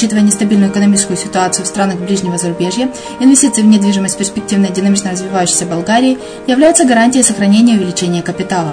Учитывая нестабильную экономическую ситуацию в странах ближнего зарубежья, инвестиции в недвижимость перспективной динамично развивающейся Болгарии являются гарантией сохранения и увеличения капитала.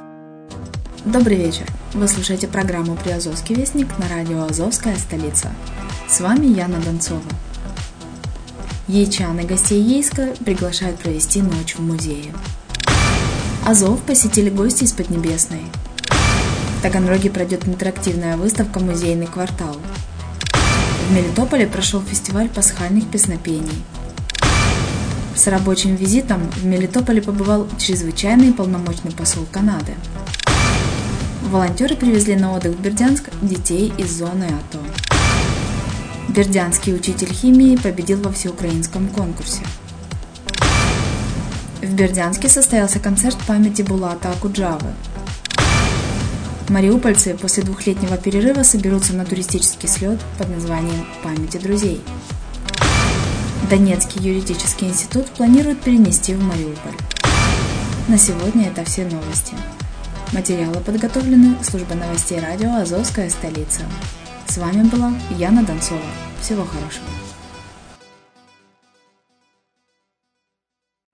Добрый вечер. Вы слушаете программу «Приазовский вестник» на радио «Азовская столица». С вами Яна Донцова. Ейчан и гостей Ейска приглашают провести ночь в музее. Азов посетили гости из Поднебесной. В Таганроге пройдет интерактивная выставка «Музейный квартал». В Мелитополе прошел фестиваль пасхальных песнопений. С рабочим визитом в Мелитополе побывал чрезвычайный полномочный посол Канады. Волонтеры привезли на отдых в Бердянск детей из зоны АТО. Бердянский учитель химии победил во всеукраинском конкурсе. В Бердянске состоялся концерт памяти Булата Акуджавы. Мариупольцы после двухлетнего перерыва соберутся на туристический слет под названием «Памяти друзей». Донецкий юридический институт планирует перенести в Мариуполь. На сегодня это все новости. Материалы подготовлены службой новостей радио «Азовская столица». С вами была Яна Донцова. Всего хорошего.